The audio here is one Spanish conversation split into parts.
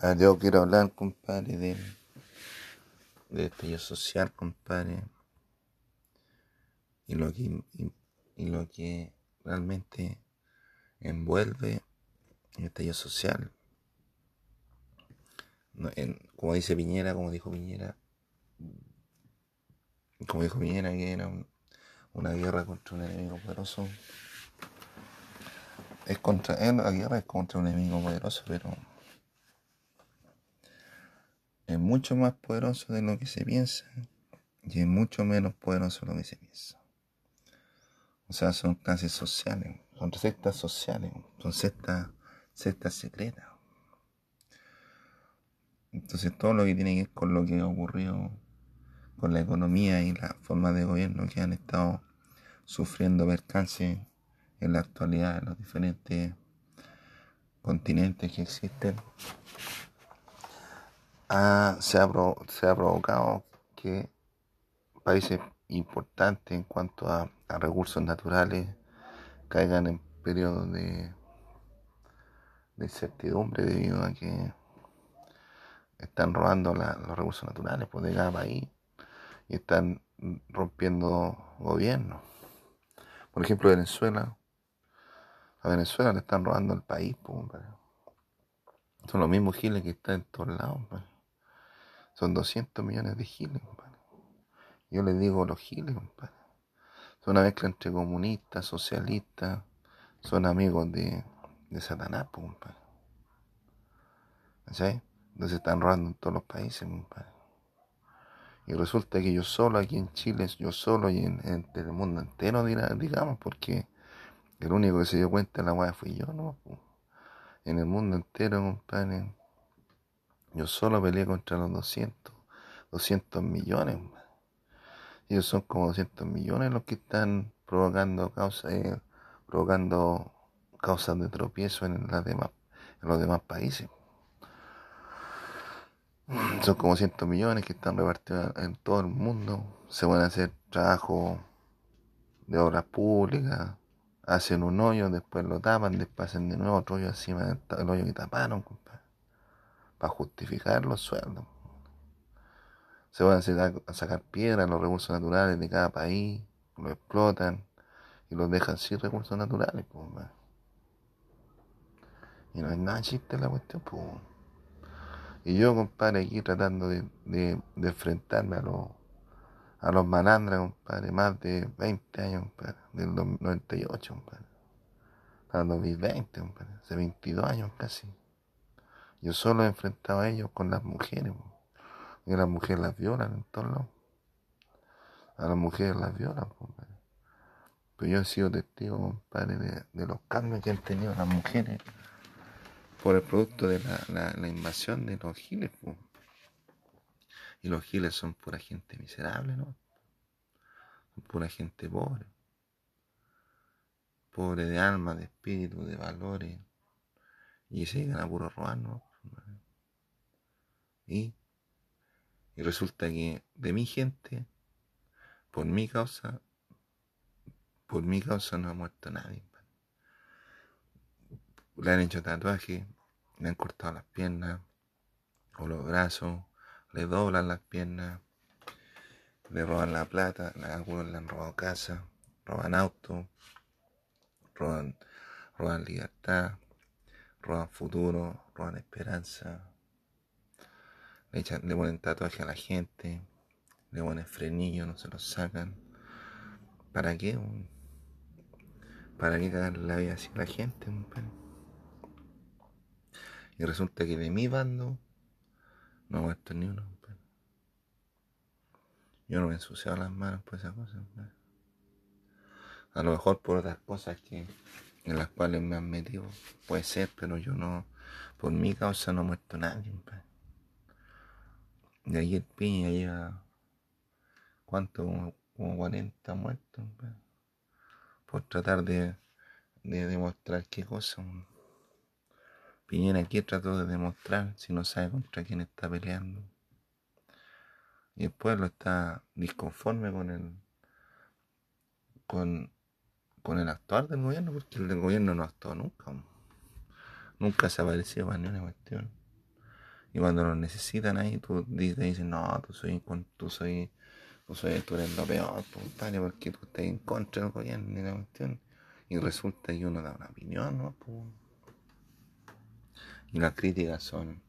Ah, yo quiero hablar, compadre, de, de estallido social, compadre, y lo que, y, lo que realmente envuelve el estallido social. Como dice Piñera, como dijo Piñera, como dijo Piñera, que era un- una guerra contra un enemigo poderoso. Es contra la guerra es contra un enemigo poderoso, pero es mucho más poderoso de lo que se piensa y es mucho menos poderoso de lo que se piensa. O sea, son clases sociales, son sectas sociales, son sectas, secretas. Entonces todo lo que tiene que ver con lo que ha ocurrido con la economía y la forma de gobierno que han estado sufriendo percances en la actualidad en los diferentes continentes que existen, ha- se, ha, se ha provocado que países importantes en cuanto a, recursos naturales caigan en periodos de, incertidumbre debido a que están robando los recursos naturales pues, de cada país y están rompiendo gobiernos. Por ejemplo, Venezuela. A Venezuela le están robando el país. pues. Son los mismos giles que están en todos lados. compadre. Son 200 millones de giles. compadre. Yo les digo los giles. compadre. Son una mezcla entre comunistas, socialistas. Son amigos de, de Satanás. compadre. ¿Cachai? Entonces están robando en todos los países. compadre. Y resulta que yo solo aquí en Chile, yo solo y en, el mundo entero, digamos, porque el único que se dio cuenta de la weá fui yo, ¿no? En el mundo entero, compadre, yo solo peleé contra los 200, 200 millones. Ellos son como 200 millones los que están provocando causas, eh, provocando causas de tropiezo en, las demás, en los demás países. Son como 100 millones que están repartidos en todo el mundo. Se van a hacer trabajos de obras públicas, hacen un hoyo, después lo tapan, después hacen de nuevo otro hoyo encima del hoyo que taparon, compadre, para justificar los sueldos. Se van a, sacar piedras, los recursos naturales de cada país, lo explotan y los dejan sin recursos naturales, pues. Y no es nada chiste la cuestión, pues. Y yo, compadre, aquí tratando de, enfrentarme a los, a los malandras, compadre, más de 20 años, compadre, del dos- 98, compadre. El 2020, compadre, hace 22 años casi. Yo solo he enfrentado a ellos con las mujeres, y las mujeres las violan en todos. A las mujeres las violan, compadre. Pero yo he sido testigo, compadre, de, los cambios que han tenido las mujeres por el producto de la, invasión de los giles. Y los giles son pura gente miserable, ¿no? Son pura gente pobre. Pobre de alma, de espíritu, de valores. Y se llegan a puro robar, ¿no? Y, y resulta que de mi gente, por mi causa, por mi causa no ha muerto nadie. Le han hecho tatuajes, le han cortado las piernas o los brazos, le doblan las piernas, le roban la plata, algunos le han robado casa, roban auto, roban, roban libertad, roban futuro, roban esperanza, le, echan, le ponen tatuaje a la gente, le ponen frenillo, no se los sacan. ¿Para qué? ¿Para qué cagarle la vida así a la gente? Y resulta que de mi bando no muerto ni uno. Yo no me he ensuciado las manos por esas cosas. A lo mejor por otras cosas que en las cuales me han metido. Puede ser, pero yo no. Por mi causa no ha muerto nadie. De ahí el piña lleva. ¿Cuánto? Como, como 40 muertos. Por tratar de, de demostrar qué cosa. Piñera aquí trató de demostrar si no sabe contra quién está peleando. Y el pueblo está disconforme con el con, con el actuar del gobierno, porque el del gobierno no actuó nunca. Nunca se ha aparecido para ni una cuestión. Y cuando lo necesitan ahí, tú dices, no, tú soy, tú soy, tú soy, tú eres lo peor, compadre, porque tú estás en contra del gobierno y la cuestión. Y resulta que uno da una opinión, ¿no? Y las críticas son,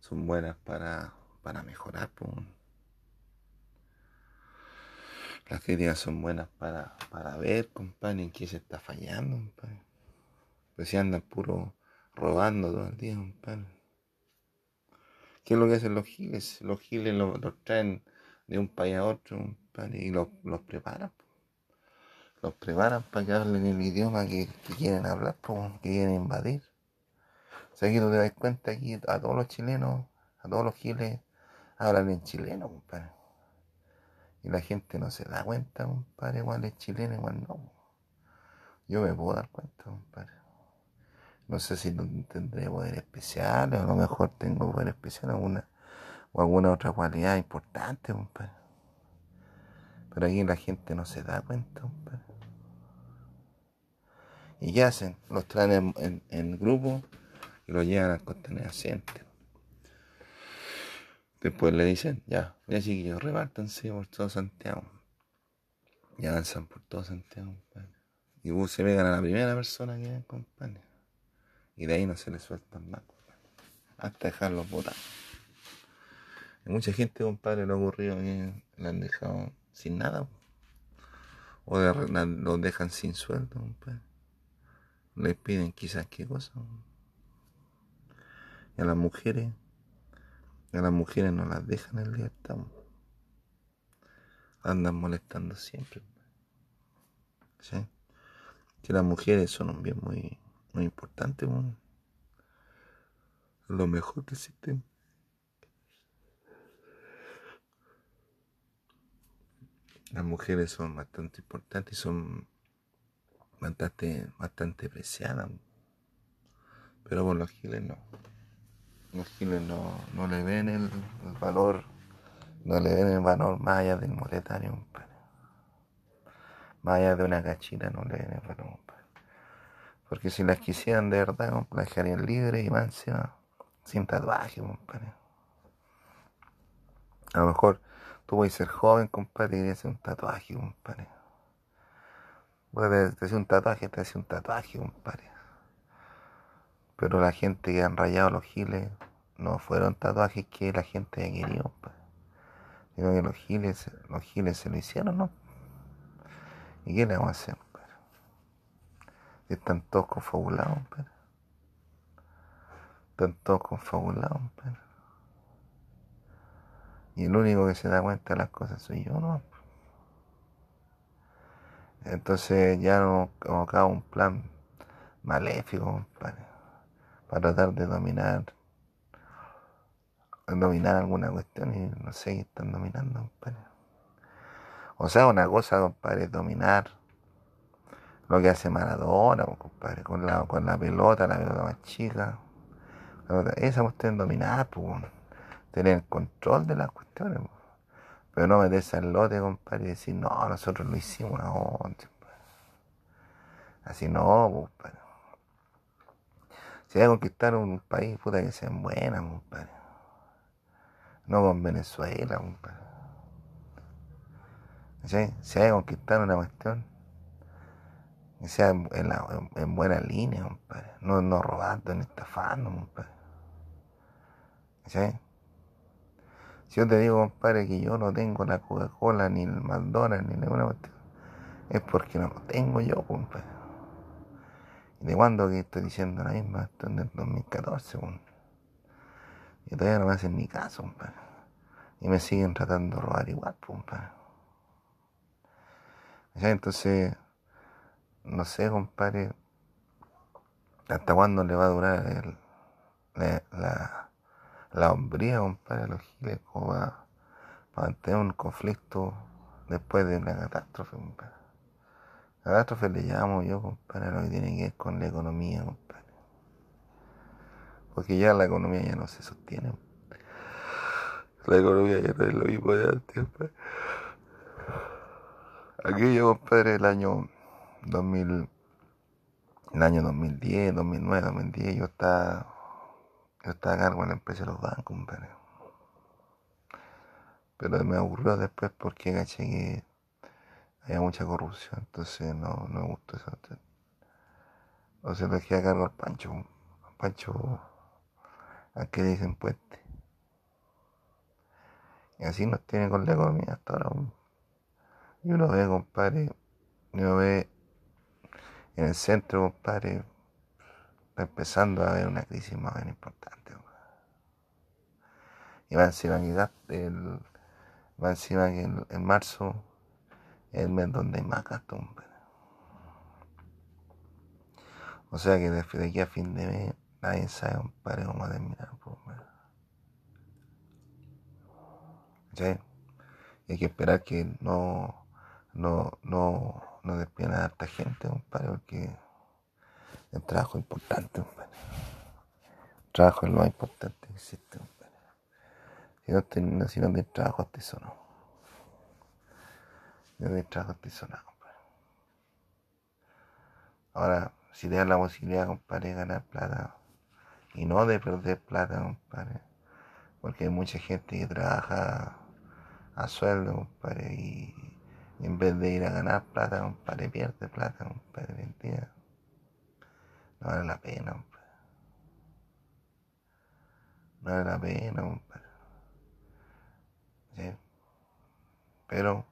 son buenas para, para mejorar, pues. Las críticas son buenas para, para ver, compadre, en qué se está fallando, compadre. Pues si andan puro robando todo el día, compadre. ¿Qué es lo que hacen los giles? Los giles los, traen de un país a otro y los, preparan. Los preparan para que hablen el idioma que, quieren hablar, que quieren invadir. O sea, que tú te das cuenta aquí a todos los chilenos, a todos los giles, hablan en chileno, compadre. Y la gente no se da cuenta, compadre, igual es chileno, igual no. Yo me puedo dar cuenta, compadre. No sé si tendré poder especial, o a lo mejor tengo poder especial alguna, o alguna otra cualidad importante, compadre. Pero aquí la gente no se da cuenta, compadre. ¿Y qué hacen? Los traen en, grupo y los llevan al costanera center. Después le dicen, ya, ya chiquillos, repártanse por todo Santiago. Y avanzan por todo Santiago, compadre. Y se pegan a la primera persona que ven, compadre. Y de ahí no se le sueltan más. Hasta dejarlos botar. Hay mucha gente, compadre, lo ocurrido que le han dejado sin nada. O los dejan sin sueldo, compadre. Les piden quizás qué cosa. Y a las mujeres, a las mujeres no las dejan en libertad. Andan molestando siempre. ¿Sí? Que las mujeres son un bien muy muy importante, lo mejor que existe. Las mujeres son bastante importantes y son bastante, bastante preciadas. Pero por los giles no. Los giles no, no le ven el, valor, no le ven el valor más allá del monetario, Más allá de una cachita no le ven el valor, porque si las quisieran de verdad, las dejarían libres y más sin tatuaje, compadre. A lo mejor tú puedes ser joven, compadre, y hacer un tatuaje, compadre. Puedes hacer un tatuaje, te hace un tatuaje, compadre. Pero la gente que han rayado los giles no fueron tatuajes que la gente haya querido, compadre. Sino que los giles, los giles se lo hicieron, ¿no? ¿Y qué le vamos a hacer? están todos confabulados, pero. Están todos confabulados, pero. Y el único que se da cuenta de las cosas soy yo, ¿no? Entonces ya nos colocaba un plan maléfico, para, para tratar de dominar, dominar alguna cuestión y no sé qué están dominando, compadre. O sea, una cosa, compadre, es dominar lo que hace Maradona, compadre, con la, pelota, la pelota más chica. Esa cuestión dominar, pues, tener control de las cuestiones, pero no meterse al lote, compadre, y decir, no, nosotros lo hicimos ahora. Así no, compadre. Si hay que conquistar un país, puta que sean buenas, compadre. No con Venezuela, compadre. Si hay que conquistar una cuestión, que sea en, buena línea, compadre. No, no robando ni estafando, compadre. ¿Sí? Si yo te digo, compadre, que yo no tengo la Coca-Cola, ni el McDonald's, ni ninguna cuestión, es porque no lo tengo yo, compadre. ¿Y de cuándo que estoy diciendo la misma? Esto en el 2014, compadre. Y todavía no me hacen ni caso, compadre. Y me siguen tratando de robar igual, compadre. ¿Sí? Entonces no sé, compadre, hasta cuándo le va a durar el, la, la, hombría, compadre, a los giles, como va, a tener un conflicto después de una catástrofe, compadre. Catástrofe le llamo yo, compadre, lo que tiene que ver con la economía, compadre. Porque ya la economía ya no se sostiene. La economía ya no es lo mismo de antes, compadre. Aquí yo, compadre, el año 2000, el año 2010, 2009, 2010, yo estaba Yo estaba a cargo de la empresa de los bancos, compadre. Pero me aburrió después porque caché que había mucha corrupción, entonces no, no me gustó eso. Entonces lo dejé a cargo al Pancho. Al Pancho, a que le dicen puente. Y así nos tiene con la economía hasta ahora. Y uno ve, compadre, uno ve en el centro, compadre, está empezando a haber una crisis más bien importante. Y va encima que el, va encima que en, marzo el mes donde más gasto, O sea que desde aquí a fin de mes nadie sabe, compadre, cómo va a terminar. ¿Sí? Hay que esperar que no, no, no, no despidan a harta gente, compadre, porque el trabajo es importante, compadre. El trabajo es lo más importante que existe, compadre. Si no, si no tienes trabajo, estoy sonado. Trabajo, estoy sonado, compadre. Ahora, si te das la posibilidad, compadre, de ganar plata y no de perder plata, compadre, porque hay mucha gente que trabaja a sueldo, compadre, y en vez de ir a ganar plata, compadre, pierde plata, compadre, mentira. No vale la pena, compadre. No vale la pena, compadre. ¿Sí? Pero,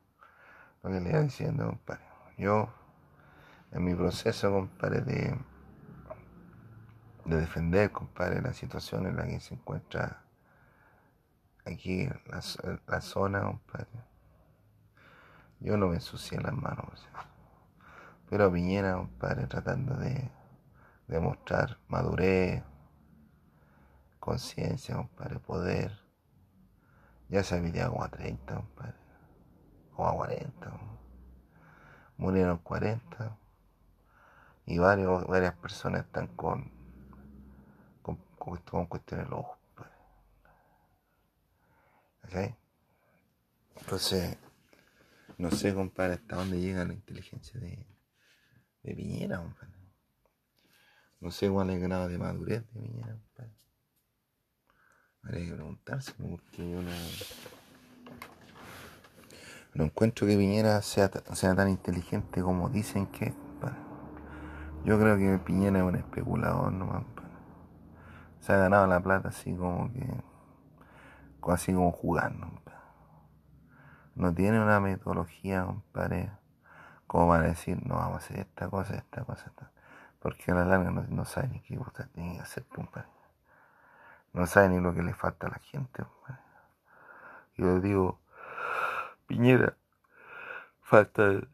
lo que le iba diciendo, compadre, yo, en mi proceso, compadre, de, de defender, compadre, la situación en la que se encuentra aquí la, zona, compadre, yo no me ensucié las manos. Pero Piñera, compadre, tratando de demostrar madurez, conciencia, compadre, poder. Ya se había como a 30, compadre. O a 40. Murieron 40. Y varios, varias personas están con, con, con, cuestiones de los ojos, compadre. Entonces, no sé, compadre, hasta dónde llega la inteligencia de, de Piñera. No sé cuál es el grado de madurez de Piñera, compadre. Habría que preguntarse, porque yo no. No encuentro que Piñera sea, tan inteligente como dicen que. Yo creo que Piñera es un especulador nomás. Se ha ganado la plata así como que. así como jugando, no tiene una metodología, compadre, como para decir, no, vamos a hacer esta cosa, esta cosa, esta. Porque a la larga no, sabe ni qué usted tiene que hacer, compadre. No sabe ni lo que le falta a la gente, compadre. Yo digo, Piñera, falta el,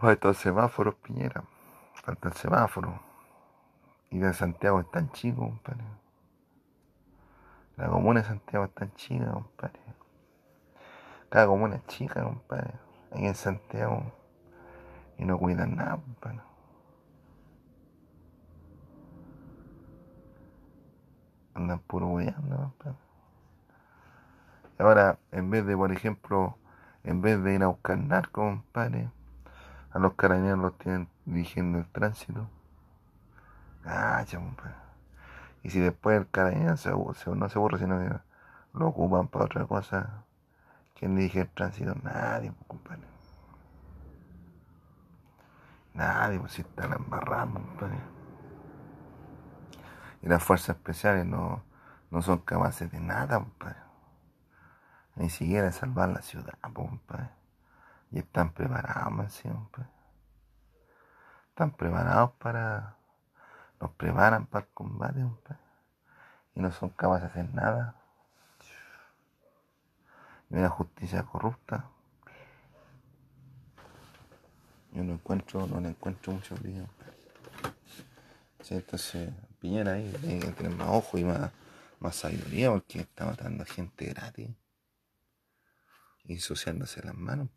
falta el semáforo, Piñera. Falta el semáforo. Y de Santiago es tan chico, compadre. La comuna de Santiago es tan chica, compadre cada comuna chica, compadre. Ahí en Santiago. Y no cuidan nada, compadre. Andan puro hueando, compadre. Ahora, en vez de, por ejemplo, en vez de ir a buscar narcos, compadre, a los carabineros los tienen dirigiendo el tránsito. Ah, compadre. Y si después el carabinero no se aburre, sino que lo ocupan para otra cosa, ¿Quién dirige el tránsito? Nadie, compadre. Nadie, pues si están embarrando, compadre. Y las fuerzas especiales no, no son capaces de nada, compadre. Ni siquiera salvar la ciudad, compadre. Y están preparados. Están preparados para. Nos preparan para el combate, compadre. Y no son capaces de hacer nada y una justicia corrupta. Yo no encuentro, no le encuentro mucho brillo. Entonces, Piñera ahí tiene que tener más ojo y más, más sabiduría porque está matando a gente gratis ensuciándose las manos.